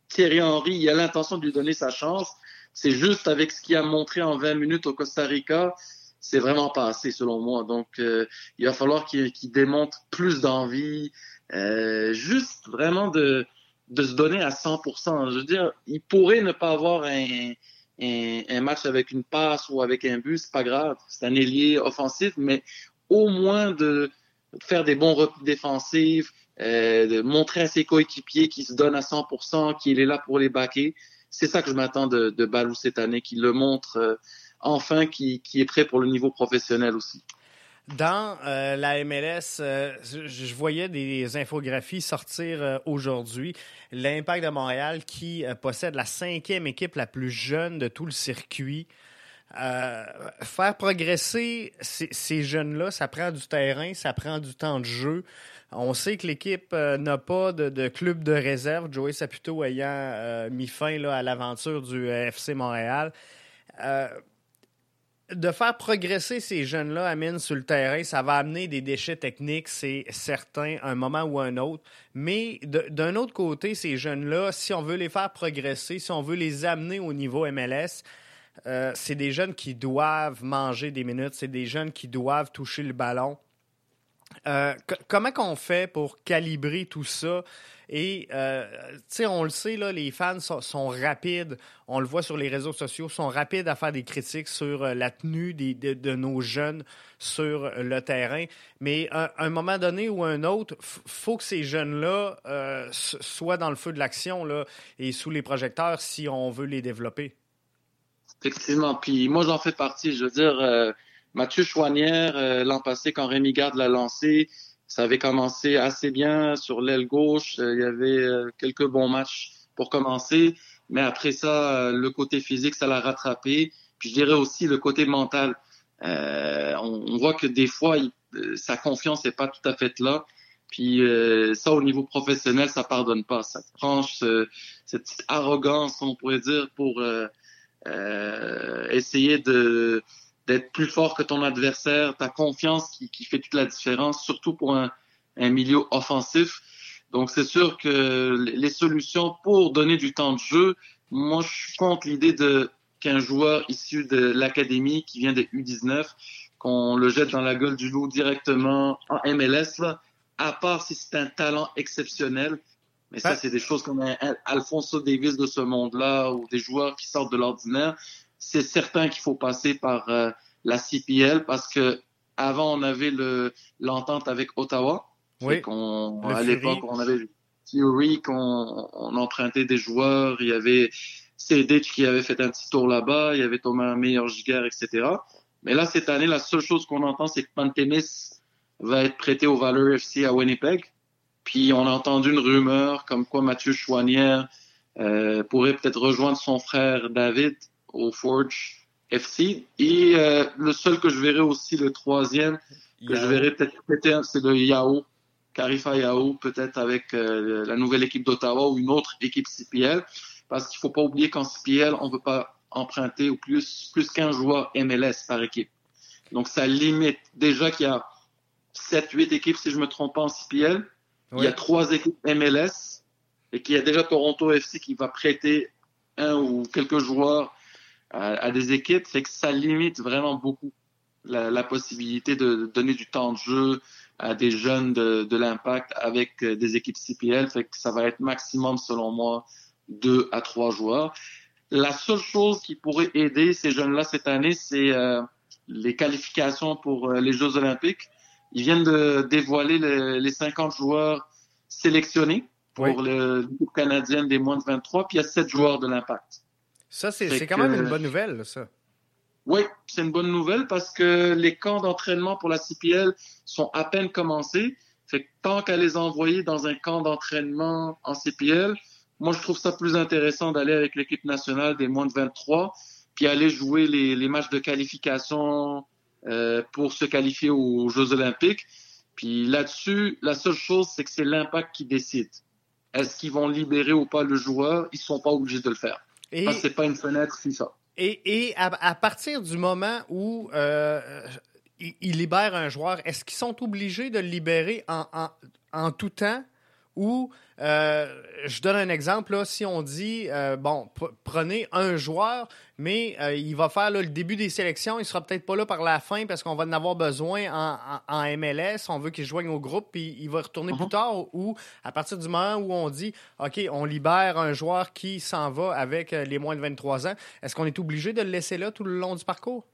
[SPEAKER 4] Thierry Henry, il a l'intention de lui donner sa chance. C'est juste avec ce qu'il a montré en 20 minutes au Costa Rica c'est vraiment pas assez selon moi. Donc, il va falloir qu'il démontre plus d'envie, juste vraiment de, de se donner à 100%. Je veux dire, il pourrait ne pas avoir un, match avec une passe ou avec un but, c'est pas grave. C'est un ailier offensif, mais au moins de faire des bons replis défensifs, euh, de montrer à ses coéquipiers qu'il se donne à 100%, qu'il est là pour les baquer. C'est ça que je m'attends de, de Balou cette année, qu'il le montre euh, enfin, qu'il est prêt pour le niveau professionnel aussi.
[SPEAKER 2] Dans euh, la MLS, euh, je voyais des infographies sortir euh, aujourd'hui. L'Impact de Montréal qui possède la cinquième équipe la plus jeune de tout le circuit. faire progresser ces, jeunes-là, ça prend du terrain, ça prend du temps de jeu. On sait que l'équipe n'a pas de, club de réserve, Joey Saputo ayant mis fin là, à l'aventure du FC Montréal de faire progresser ces jeunes-là, Amine, sur le terrain, ça va amener des déchets techniques, c'est certain, un moment ou un autre. Mais d'un autre côté, ces jeunes-là, si on veut les faire progresser, si on veut les amener au niveau MLS, euh, c'est des jeunes qui doivent manger des minutes, c'est des jeunes qui doivent toucher le ballon. Euh, comment qu'on fait pour calibrer tout ça? Et, euh, tu sais, on le sait, là, les fans sont, rapides, on le voit sur les réseaux sociaux, sont rapides à faire des critiques sur euh, la tenue de, nos jeunes sur le terrain. Mais à un moment donné ou un autre, faut que ces jeunes-là euh, soient dans le feu de l'action et sous les projecteurs si on veut les développer.
[SPEAKER 4] Effectivement. Puis moi, j'en fais partie. Je veux dire, Mathieu Chouanière, l'an passé, quand Rémi Garde l'a lancé, ça avait commencé assez bien sur l'aile gauche. Euh, il y avait euh, quelques bons matchs pour commencer. Mais après ça, euh, le côté physique, ça l'a rattrapé. Puis je dirais aussi le côté mental. Euh, on, voit que des fois, sa confiance n'est pas tout à fait là. Puis ça, au niveau professionnel, ça pardonne pas. Ça prend cette petite arrogance, on pourrait dire, pour essayer de d'être plus fort que ton adversaire, ta confiance qui, qui, fait toute la différence, surtout pour un, un milieu offensif. Donc c'est sûr que les solutions pour donner du temps de jeu, moi je suis contre l'idée de qu'un joueur issu de l'académie qui vient des U19, qu'on le jette dans la gueule du loup directement en MLS, là, à part si c'est un talent exceptionnel. Mais ça, c'est des choses comme un Alfonso Davis de ce monde-là ou des joueurs qui sortent de l'ordinaire c'est certain qu'il faut passer par euh, la CPL parce que avant on avait le l'entente avec Ottawa.
[SPEAKER 2] Oui.
[SPEAKER 4] Qu'on, à l'époque, on avait Fury, qu'on on empruntait des joueurs. Il y avait Sedic qui avait fait un petit tour là-bas. Il y avait Thomas Meyer Giger, etc. Mais là, cette année, la seule chose qu'on entend, c'est que Pantemis va être prêté au Valor FC à Winnipeg. Puis on a entendu une rumeur comme quoi Mathieu Chouanière euh, pourrait peut-être rejoindre son frère David au Forge FC. Et euh, le seul que je verrai aussi, le troisième, que je verrai peut-être c'est le Yao, Carifa Yao, peut-être avec euh, la nouvelle équipe d'Ottawa ou une autre équipe CPL. Parce qu'il faut pas oublier qu'en CPL, on ne veut pas emprunter au plus, plus qu'un joueur MLS par équipe. Donc ça limite déjà qu'il y a 7-8 équipes, si je me trompe pas, en CPL. Il y a trois équipes MLS et qu'il y a déjà Toronto FC qui va prêter un ou quelques joueurs à, des équipes, fait que ça limite vraiment beaucoup la, la, possibilité de donner du temps de jeu à des jeunes de, de l'impact avec euh, des équipes CPL. Fait que ça va être maximum, selon moi, deux à trois joueurs. La seule chose qui pourrait aider ces jeunes-là cette année, c'est euh, les qualifications pour euh, les Jeux olympiques. Ils viennent de dévoiler les 50 joueurs sélectionnés pour le groupe canadien des moins de 23, puis il y a sept joueurs de l'impact.
[SPEAKER 2] Ça, c'est quand même une bonne nouvelle, ça.
[SPEAKER 4] Oui, c'est une bonne nouvelle parce que les camps d'entraînement pour la CPL sont à peine commencés. Fait que tant qu'à les envoyer dans un camp d'entraînement en CPL, moi, je trouve ça plus intéressant d'aller avec l'équipe nationale des moins de 23 puis aller jouer les, les matchs de qualification euh, pour se qualifier aux Jeux olympiques. Puis là-dessus, la seule chose, c'est que c'est l'impact qui décide. Est-ce qu'ils vont libérer ou pas le joueur? Ils sont pas obligés de le faire. Et, ah, c'est pas une fenêtre ça.
[SPEAKER 2] Et, et à, partir du moment où euh, ils, libèrent un joueur, est-ce qu'ils sont obligés de le libérer en, en, en tout temps ou euh, je donne un exemple. Là, si on dit, euh, bon, prenez un joueur, mais euh, il va faire le début des sélections, il sera peut-être pas là par la fin parce qu'on va en avoir besoin en, MLS. On veut qu'il joigne au groupe, puis il va retourner plus uh-huh. tard. Ou à partir du moment où on dit, OK, on libère un joueur qui s'en va avec les moins de 23 ans, est-ce qu'on est obligé de le laisser là tout le long du parcours?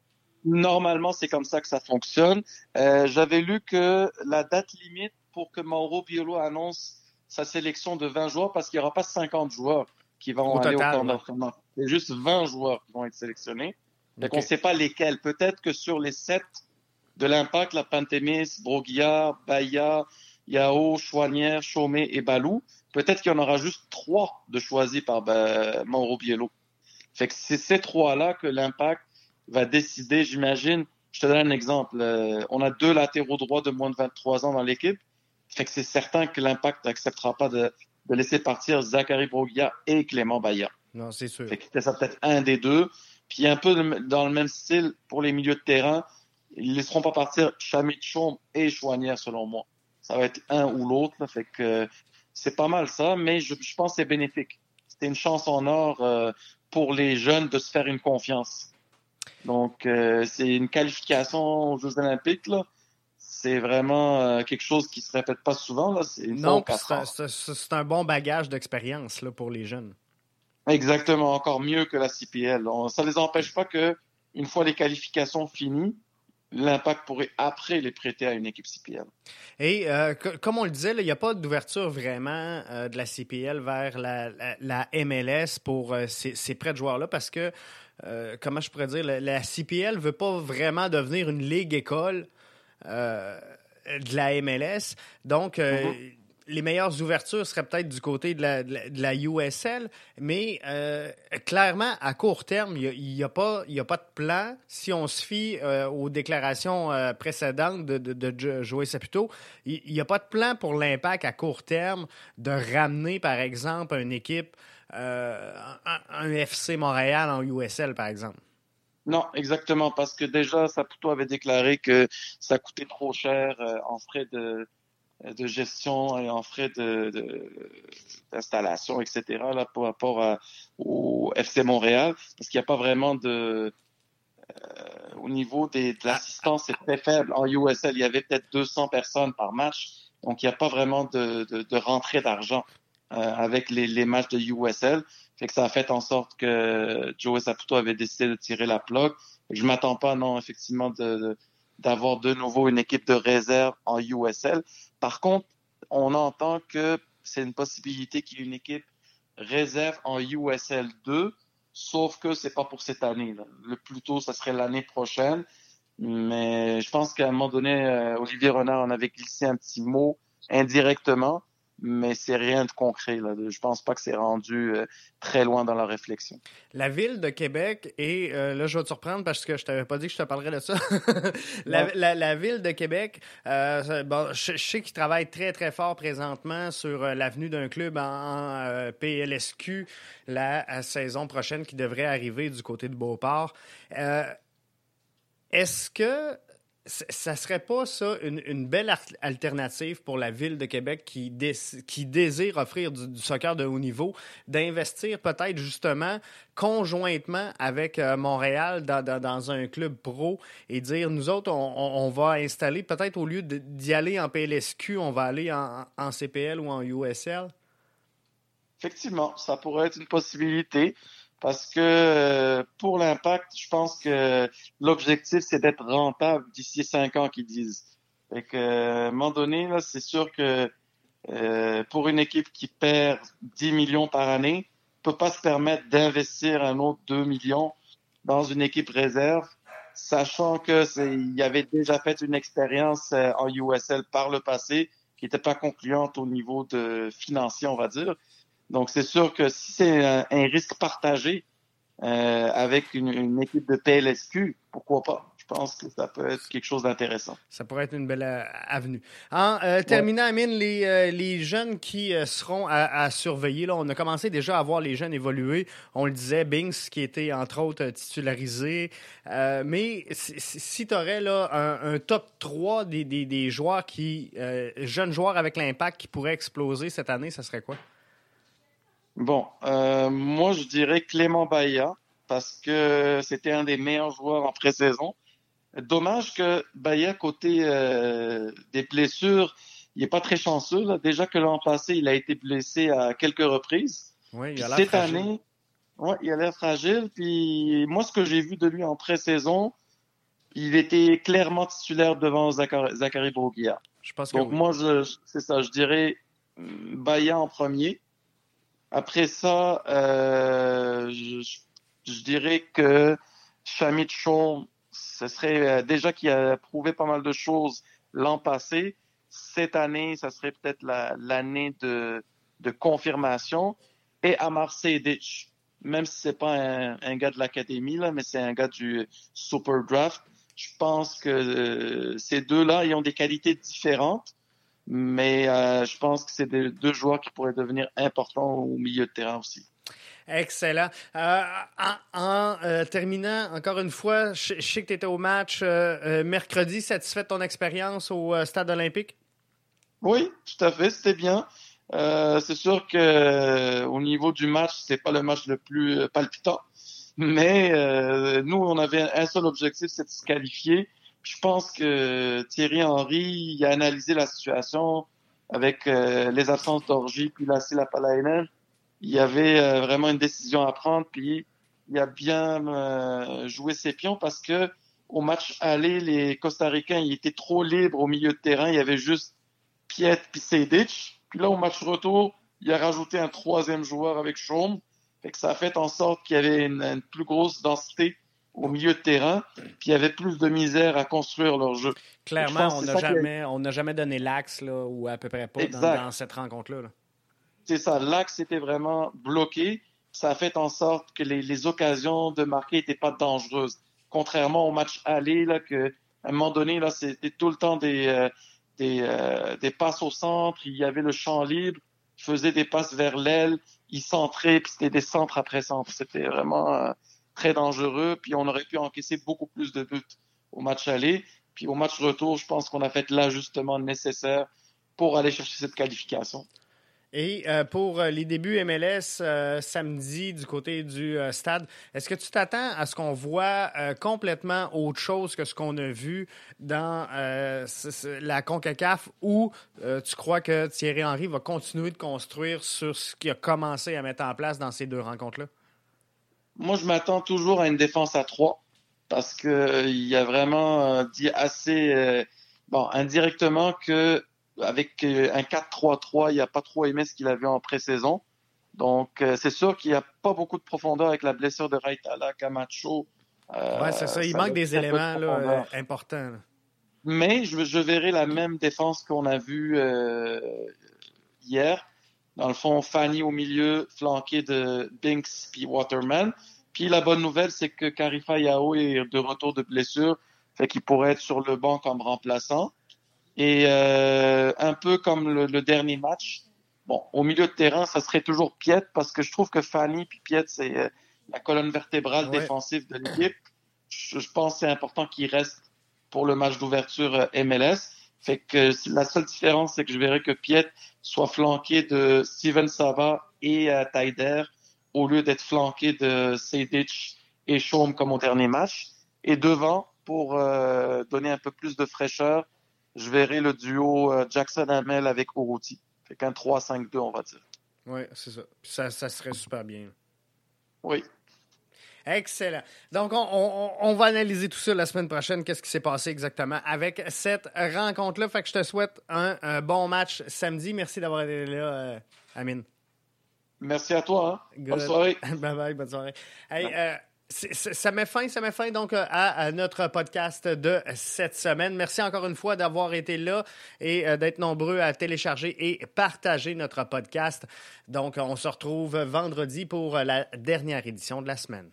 [SPEAKER 4] Normalement, c'est comme ça que ça fonctionne. J'avais lu que la date limite pour que Mauro Biolo annonce sa sélection de 20 joueurs parce qu'il n'y aura pas 50 joueurs qui vont aller au camp d'entraînement. C'est juste 20 joueurs qui vont être sélectionnés. Donc, on ne sait pas lesquels. Peut-être que sur les 7 de l'Impact, la Pantémis, Broguillard, Baya, Yao, Chouanière, Chaumet et Balou, peut-être qu'il y en aura juste 3 de choisis par ben, Mauro Biello. Fait que c'est ces trois-là que l'Impact va décider, j'imagine. Je te donne un exemple. Euh, on a deux latéraux droits de moins de 23 ans dans l'équipe. Fait que c'est certain que l'impact n'acceptera pas de, laisser partir Zachary Brogia et Clément Bayard.
[SPEAKER 2] Non, c'est sûr.
[SPEAKER 4] Fait que ça peut-être un des deux. Puis un peu dans le même style pour les milieux de terrain, ils ne laisseront pas partir Chamit Chaume et Chouanière selon moi. Ça va être un ou l'autre. Fait que c'est pas mal ça, mais je, pense que c'est bénéfique. C'était une chance en or euh, pour les jeunes de se faire une confiance. Donc, euh, c'est une qualification aux Jeux Olympiques. Là c'est vraiment euh, quelque chose qui se répète pas souvent. Là.
[SPEAKER 2] Non, c'est un, bon bagage d'expérience pour les jeunes.
[SPEAKER 4] Exactement, encore mieux que la CPL. ça ne les empêche pas que, une fois les qualifications finies, l'impact pourrait après les prêter à une équipe CPL.
[SPEAKER 2] Et euh, comme on le disait, il n'y a pas d'ouverture vraiment euh, de la CPL vers la, MLS pour ces, prêts de joueurs-là parce que, comment je pourrais dire, la, la CPL ne veut pas vraiment devenir une ligue école de la MLS. Donc, euh, mm-hmm. les meilleures ouvertures seraient peut-être du côté de la, USL, mais euh, clairement, à court terme, il n'y a, pas, a pas de plan. Si on se fie aux déclarations précédentes de, de, de Joey Saputo, il n'y a pas de plan pour l'impact à court terme de ramener, par exemple, une équipe, un FC Montréal en USL, par exemple.
[SPEAKER 4] Non, exactement, parce que déjà, Saputo avait déclaré que ça coûtait trop cher euh, en frais de, de gestion et en frais de, d'installation, etc. Là, par rapport au FC Montréal, parce qu'il n'y a pas vraiment de euh, au niveau des, de l'assistance, c'est très faible. En USL, il y avait peut-être 200 personnes par match, donc il n'y a pas vraiment de, de, de rentrée d'argent euh, avec les, les matchs de USL. Fait que ça a fait en sorte que Joe Saputo avait décidé de tirer la plug. Je m'attends pas, non, effectivement, de, d'avoir de nouveau une équipe de réserve en USL. Par contre, on entend que c'est une possibilité qu'il y ait une équipe réserve en USL 2, sauf que c'est pas pour cette année. Là. Le plus tôt, ça serait l'année prochaine. Mais je pense qu'à un moment donné, euh, Olivier Renard en avait glissé un petit mot indirectement mais c'est rien de concret. Là. Je pense pas que c'est rendu euh, très loin dans la réflexion.
[SPEAKER 2] La ville de Québec, et euh, là, je vais te surprendre parce que je t'avais pas dit que je te parlerais de ça. la, ville de Québec, euh, bon, je, sais qu'ils travaillent très, très fort présentement sur l'avenue d'un club en, PLSQ la saison prochaine qui devrait arriver du côté de Beauport. Est-ce que ça serait pas ça une, belle alternative pour la ville de Québec qui, désire offrir du, soccer de haut niveau, d'investir peut-être justement conjointement avec euh, Montréal dans, un club pro et dire nous autres, on, va installer peut-être au lieu d'y aller en PLSQ, on va aller en CPL ou en USL?
[SPEAKER 4] Effectivement, ça pourrait être une possibilité parce que euh, pour l'impact, je pense que l'objectif, c'est d'être rentable d'ici cinq ans, qu'ils disent. Et que, à un moment donné, là, c'est sûr que euh, pour une équipe qui perd 10 millions par année, peut pas se permettre d'investir un autre 2 millions dans une équipe réserve, sachant que il y avait déjà fait une expérience euh, en USL par le passé qui n'était pas concluante au niveau de financier, on va dire. Donc, c'est sûr que si c'est un, risque partagé euh, avec une, équipe de PLSQ, pourquoi pas? Je pense que ça peut être quelque chose d'intéressant.
[SPEAKER 2] Ça pourrait être une belle euh, avenue. En euh, terminant, Amine, les, les jeunes qui seront à, surveiller, là, on a commencé déjà à voir les jeunes évoluer. On le disait, Binks qui était entre autres titularisé. mais si, tu aurais là, un, top 3 des, des, des joueurs qui, jeunes joueurs avec l'impact qui pourraient exploser cette année, ça serait quoi?
[SPEAKER 4] Bon, moi je dirais Clément Baïa parce que c'était un des meilleurs joueurs en pré-saison. Dommage que Bahia, côté euh, des blessures, il n'est pas très chanceux. Déjà que l'an passé, il a été blessé à quelques reprises.
[SPEAKER 2] Oui, il a
[SPEAKER 4] Cette année, ouais, il a l'air fragile. Puis moi, ce que j'ai vu de lui en pré-saison, il était clairement titulaire devant Zachary, Zachary
[SPEAKER 2] Je pense
[SPEAKER 4] Donc moi, c'est ça, je dirais Bahia en premier. Après ça, euh, je, je dirais que Shamit ce serait euh, déjà qui a prouvé pas mal de choses l'an passé. Cette année, ça serait peut-être l'année de, de, confirmation. Et à Marseille, même si c'est pas un, gars de l'académie, là, mais c'est un gars du Super Draft, je pense que euh, ces deux-là, ils ont des qualités différentes. Mais euh, je pense que c'est deux joueurs qui pourraient devenir importants au milieu de terrain aussi.
[SPEAKER 2] Excellent. Euh, en, euh, terminant, encore une fois, je, sais que tu étais au match euh, mercredi. Satisfait de ton expérience au Stade olympique?
[SPEAKER 4] Oui, tout à fait. C'était bien. c'est sûr que au niveau du match, c'est pas le match le plus palpitant. Mais nous, on avait un seul objectif, c'est de se qualifier. Je pense que Thierry Henry a analysé la situation avec les absences d'Orgie puis la Lapalainen il y avait euh, vraiment une décision à prendre, puis il a bien euh, joué ses pions parce que au match aller, les Costa-Ricains ils étaient trop libres au milieu de terrain. Il y avait juste Piet puis Sedic. Puis là, au match retour, il a rajouté un troisième joueur avec Chaume. Fait que ça a fait en sorte qu'il y avait une, plus grosse densité au milieu de terrain, puis il y avait plus de misère à construire leur jeu.
[SPEAKER 2] Clairement, on n'a jamais, jamais donné l'axe, ou à peu près pas, dans, cette rencontre-là. là
[SPEAKER 4] c'est ça, l'axe était vraiment bloqué. Ça a fait en sorte que les, occasions de marquer n'étaient pas dangereuses. Contrairement au match aller, là, que à un moment donné, là, c'était tout le temps des, euh, des, euh, des, passes au centre. Il y avait le champ libre. Il faisait des passes vers l'aile. Il centrait, puis c'était des centres après centre. C'était vraiment euh, très dangereux. Puis on aurait pu encaisser beaucoup plus de buts au match aller. Puis au match retour, je pense qu'on a fait l'ajustement nécessaire pour aller chercher cette qualification.
[SPEAKER 2] Et euh, pour euh, les débuts MLS euh, samedi du côté du stade, est-ce que tu t'attends à ce qu'on voit complètement autre chose que ce qu'on a vu dans la CONCACAF ou tu crois que Thierry Henry va continuer de construire sur ce qu'il a commencé à mettre en place dans ces deux rencontres-là?
[SPEAKER 4] Moi, je m'attends toujours à une défense à trois parce qu'il y a vraiment dit assez, bon, indirectement que avec euh, un 4-3-3, il n'a pas trop aimé ce qu'il avait en pré-saison. Donc, euh, c'est sûr qu'il n'y a pas beaucoup de profondeur avec la blessure de Raitala, Camacho.
[SPEAKER 2] Euh, oui, c'est ça. Il manque des éléments là, importants.
[SPEAKER 4] Mais je, je, verrai la même défense qu'on a vue hier. Dans le fond, Fanny au milieu, flanqué de Binks puis Waterman. Puis la bonne nouvelle, c'est que Karifa Yao est de retour de blessure, fait qu'il pourrait être sur le banc comme remplaçant. Et euh, un peu comme le, dernier match, bon, au milieu de terrain, ça serait toujours Piet parce que je trouve que Fanny puis Piet, c'est euh, la colonne vertébrale défensive de l'équipe. Je, pense que c'est important qu'il reste pour le match d'ouverture euh, MLS. Fait que la seule différence, c'est que je verrais que Piet soit flanqué de Steven Sava et euh, Taider au lieu d'être flanqué de Sejdic et Chaume comme au dernier match. Et devant, pour euh, donner un peu plus de fraîcheur, je verrai le duo euh, Jackson-Hamel avec Uruti. Fait qu'un 3-5-2, on va dire.
[SPEAKER 2] Oui, c'est ça. ça. serait super bien.
[SPEAKER 4] Oui.
[SPEAKER 2] Excellent. Donc, on, va analyser tout ça la semaine prochaine. Qu'est-ce qui s'est passé exactement avec cette rencontre-là? Fait que je te souhaite un, bon match samedi. Merci d'avoir été là, euh, Amine.
[SPEAKER 4] Merci à toi. Hein. Bonne soirée.
[SPEAKER 2] bye bye, bonne soirée. Hey, euh, ça met fin, ça met fin donc euh, à, notre podcast de cette semaine. Merci encore une fois d'avoir été là et euh, d'être nombreux à télécharger et partager notre podcast. Donc, on se retrouve vendredi pour la dernière édition de la semaine.